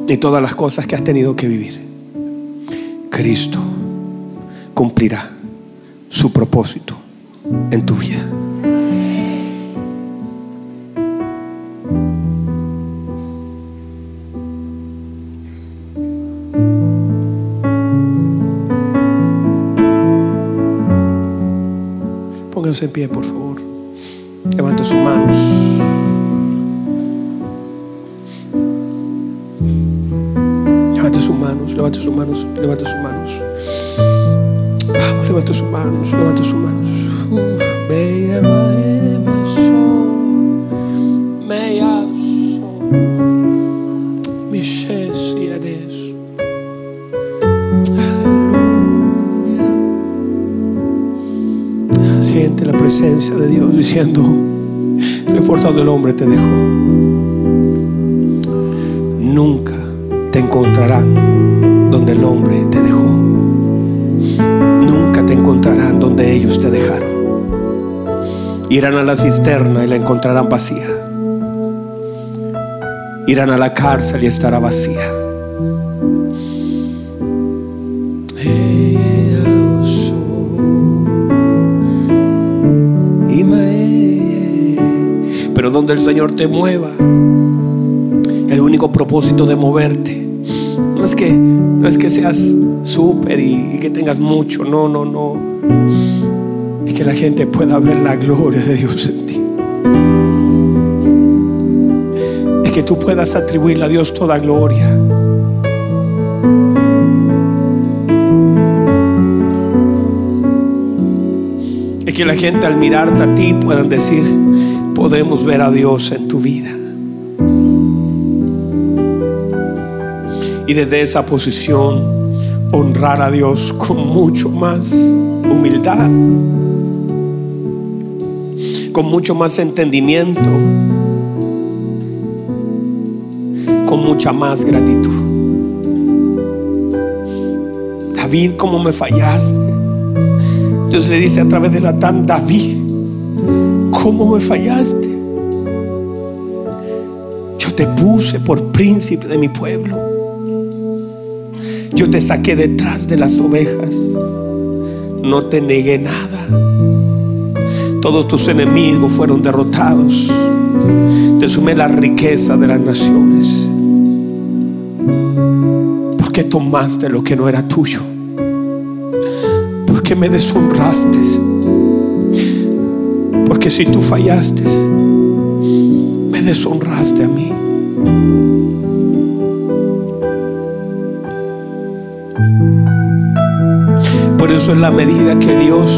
ni todas las cosas que has tenido que vivir, Cristo cumplirá su propósito en tu vida. En pie, por favor. Levante sus manos. Levante sus manos, levante sus manos, levante sus manos. Vamos, levante sus manos, levante sus manos. Diciendo, no importa donde el hombre te dejó, nunca te encontrarán donde el hombre te dejó. Nunca te encontrarán donde ellos te dejaron. Irán a la cisterna y la encontrarán vacía. Irán a la cárcel y estará vacía. Señor te mueva. El único propósito de moverte no es que, no es que seas súper y, y que tengas mucho, no, no, no. Es que la gente pueda ver la gloria de Dios en ti. Es que tú puedas atribuirle a Dios toda gloria. Es que la gente al mirarte a ti puedan decir, podemos ver a Dios en tu vida. Y desde esa posición honrar a Dios con mucho más humildad, con mucho más entendimiento, con mucha más gratitud. David, ¿cómo me fallaste? Dios le dice a través de la tan David, ¿Cómo me fallaste? Yo te puse por príncipe de mi pueblo. Yo te saqué detrás de las ovejas. No te negué nada. Todos tus enemigos fueron derrotados. Te sumé la riqueza de las naciones. ¿Por qué tomaste lo que no era tuyo? ¿Por qué me deshonraste? Porque si tú fallaste, me deshonraste a mí. Por eso es la medida que Dios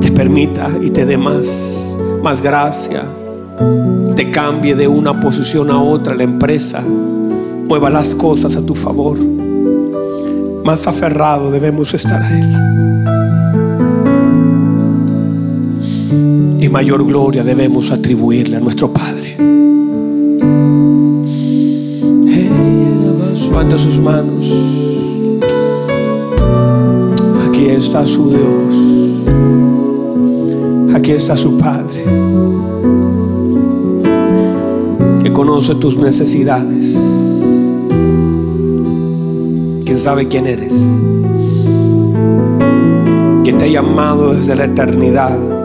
te permita y te dé más, más gracia, te cambie de una posición a otra la empresa, mueva las cosas a tu favor. Más aferrado debemos estar a Él. Mayor gloria debemos atribuirle a nuestro Padre. Levanta sus manos. Aquí está su Dios. Aquí está su Padre. Que conoce tus necesidades. Quien sabe quién eres. Que te ha llamado desde la eternidad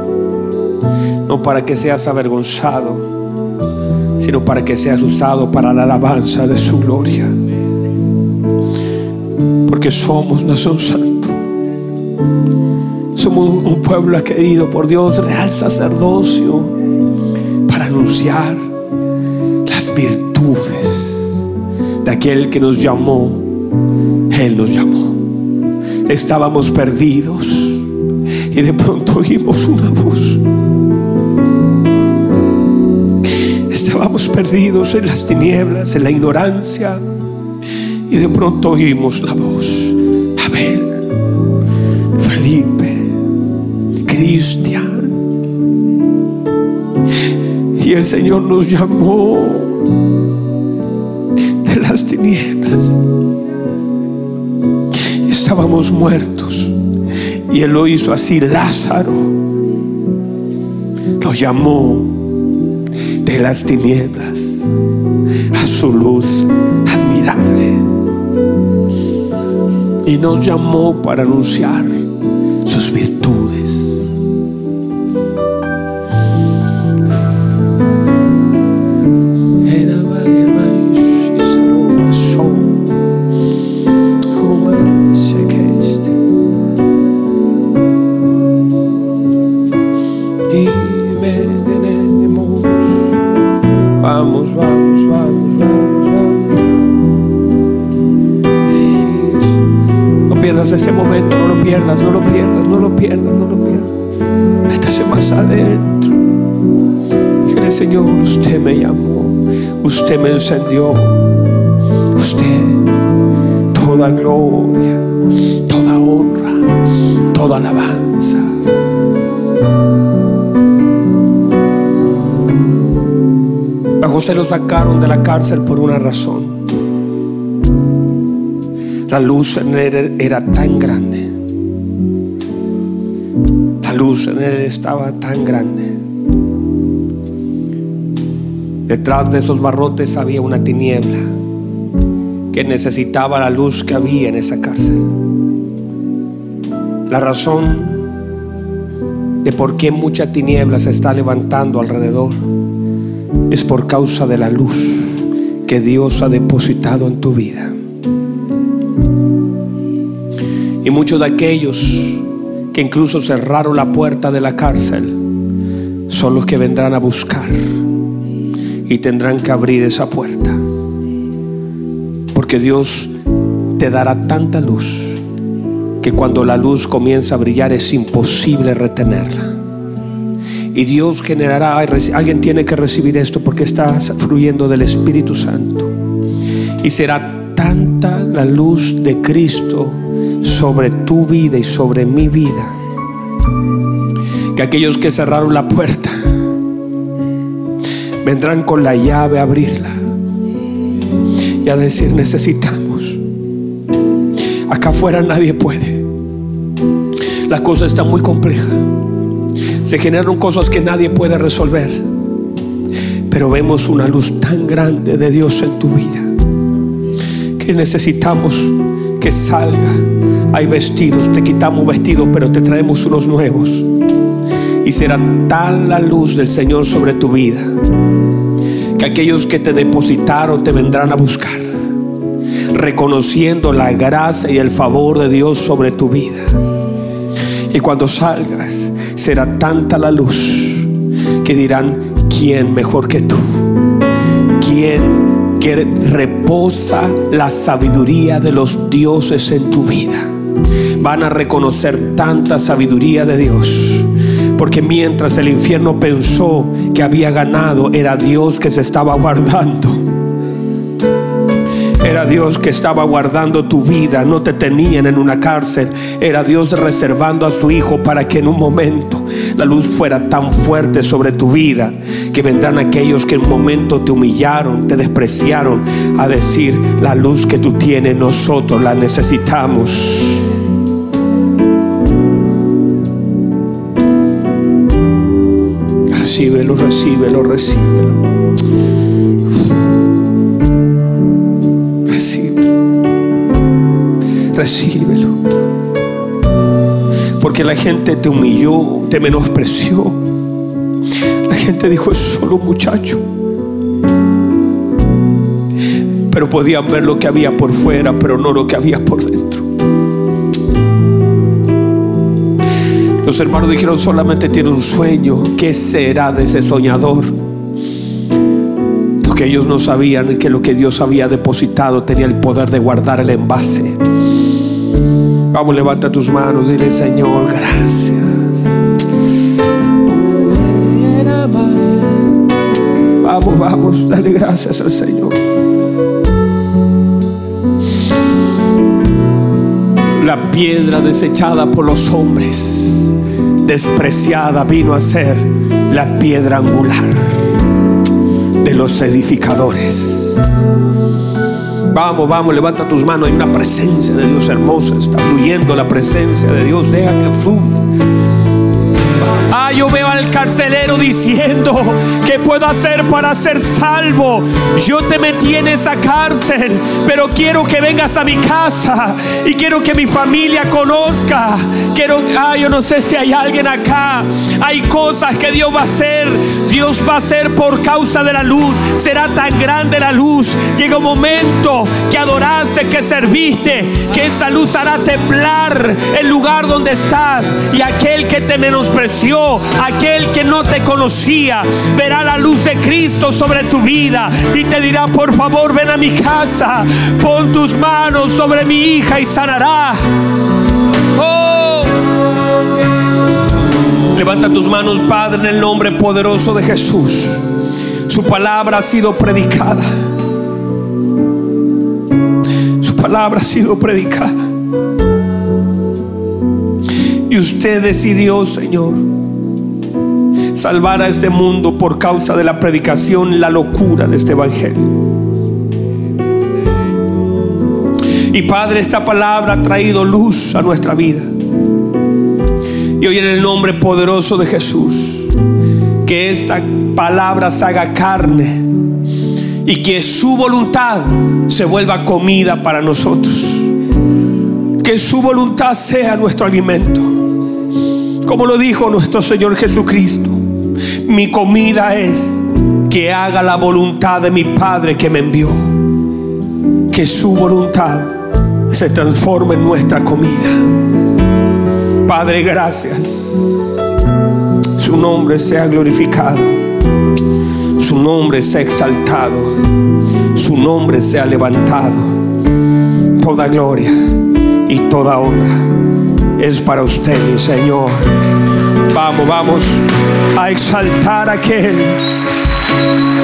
no para que seas avergonzado, sino para que seas usado para la alabanza de su gloria. Porque somos nación santo. Somos un pueblo querido por Dios, real sacerdocio, para anunciar las virtudes de aquel que nos llamó. Él nos llamó. Estábamos perdidos y de pronto oímos una voz estábamos perdidos en las tinieblas, en la ignorancia, y de pronto oímos la voz. Abel, Felipe, Cristian. Y el Señor nos llamó de las tinieblas. Estábamos muertos. Y Él lo hizo así. Lázaro lo llamó de las tinieblas a su luz admirable. Y nos llamó para anunciar sus virtudes. No lo pierdas, no lo pierdas, no lo pierdas. Métase más adentro. Dígale, Señor, usted me llamó, usted me encendió, usted, toda gloria, toda honra, toda alabanza. A José lo sacaron de la cárcel por una razón. La luz en él era tan grande. Luz en él estaba tan grande. Detrás de esos barrotes había una tiniebla que necesitaba la luz que había en esa cárcel. La razón de por qué mucha tiniebla se está levantando alrededor es por causa de la luz que Dios ha depositado en tu vida. Y muchos de aquellos que incluso cerraron la puerta de la cárcel son los que vendrán a buscar y tendrán que abrir esa puerta. Porque Dios te dará tanta luz que cuando la luz comienza a brillar es imposible retenerla. Y Dios generará, alguien tiene que recibir esto porque está fluyendo del Espíritu Santo. Y será tanta la luz de Cristo sobre tu vida y sobre mi vida que aquellos que cerraron la puerta vendrán con la llave a abrirla y a decir necesitamos. Acá afuera nadie puede. La cosa está muy compleja. Se generaron cosas que nadie puede resolver. Pero vemos una luz tan grande de Dios en tu vida que necesitamos que salga. Hay vestidos, te quitamos vestidos, pero te traemos unos nuevos. Y será tal la luz del Señor sobre tu vida que aquellos que te depositaron te vendrán a buscar, reconociendo la gracia y el favor de Dios sobre tu vida. Y cuando salgas, será tanta la luz que dirán, ¿quién mejor que tú? ¿Quién que reposa la sabiduría de los dioses en tu vida? Van a reconocer tanta sabiduría de Dios. Porque mientras el infierno pensó que había ganado, era Dios que se estaba guardando. Era Dios que estaba guardando tu vida, no te tenían en una cárcel. Era Dios reservando a su Hijo para que en un momento la luz fuera tan fuerte sobre tu vida que vendrán aquellos que en un momento te humillaron, te despreciaron, a decir, la luz que tú tienes nosotros la necesitamos. Recíbelo, recíbelo, recíbelo. Recíbelo. Porque la gente te humilló, te menospreció. La gente dijo, es solo un muchacho. Pero podían ver lo que había por fuera, pero no lo que había por dentro. Los hermanos dijeron, solamente tiene un sueño. ¿Qué será de ese soñador? Porque ellos no sabían que lo que Dios había depositado tenía el poder de guardar el envase. Vamos, levanta tus manos, dile Señor, gracias. Vamos, vamos, dale gracias al Señor. La piedra desechada por los hombres, despreciada, vino a ser la piedra angular de los edificadores. Vamos, vamos, levanta tus manos. Hay una presencia de Dios hermosa. Está fluyendo la presencia de Dios. Deja que fluya. Ah, yo veo al carcelero diciendo, ¿qué puedo hacer para ser salvo? Yo te metí en esa cárcel, pero quiero que vengas a mi casa y quiero que mi familia conozca. Quiero, ah, yo no sé si hay alguien acá. Hay cosas que Dios va a hacer. Dios va a hacer por causa de la luz. Será tan grande la luz. Llega un momento que adoraste, que serviste, que esa luz hará temblar el lugar donde estás. Y aquel que te menospreció aquel que no te conocía, verá la luz de Cristo sobre tu vida y te dirá, por favor, ven a mi casa, pon tus manos sobre mi hija y sanará. Oh. Levanta tus manos, Padre, en el nombre poderoso de Jesús. Su palabra ha sido predicada. Su palabra ha sido predicada. Y usted decidió, Señor, salvar a este mundo por causa de la predicación, la locura de este Evangelio. Y Padre, esta palabra ha traído luz a nuestra vida. Y hoy en el nombre poderoso de Jesús, que esta palabra se haga carne y que su voluntad se vuelva comida para nosotros. Que su voluntad sea nuestro alimento. Como lo dijo nuestro Señor Jesucristo. Mi comida es que haga la voluntad de mi Padre que me envió. Que su voluntad se transforme en nuestra comida. Padre, gracias. Su nombre sea glorificado. Su nombre sea exaltado. Su nombre sea levantado. Toda gloria y toda honra es para usted, mi Señor. Vamos, vamos a exaltar a aquel.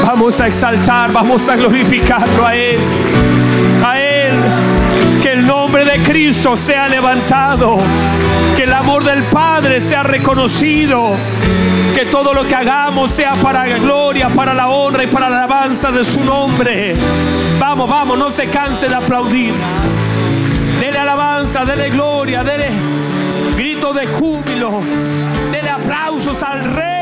Vamos a exaltar, vamos a glorificarlo a Él. A Él. Que el nombre de Cristo sea levantado. Que el amor del Padre sea reconocido. Que todo lo que hagamos sea para la gloria, para la honra y para la alabanza de su nombre. Vamos, vamos, no se canse de aplaudir. Dele alabanza, dele gloria, dele grito de júbilo aplausos al Rey.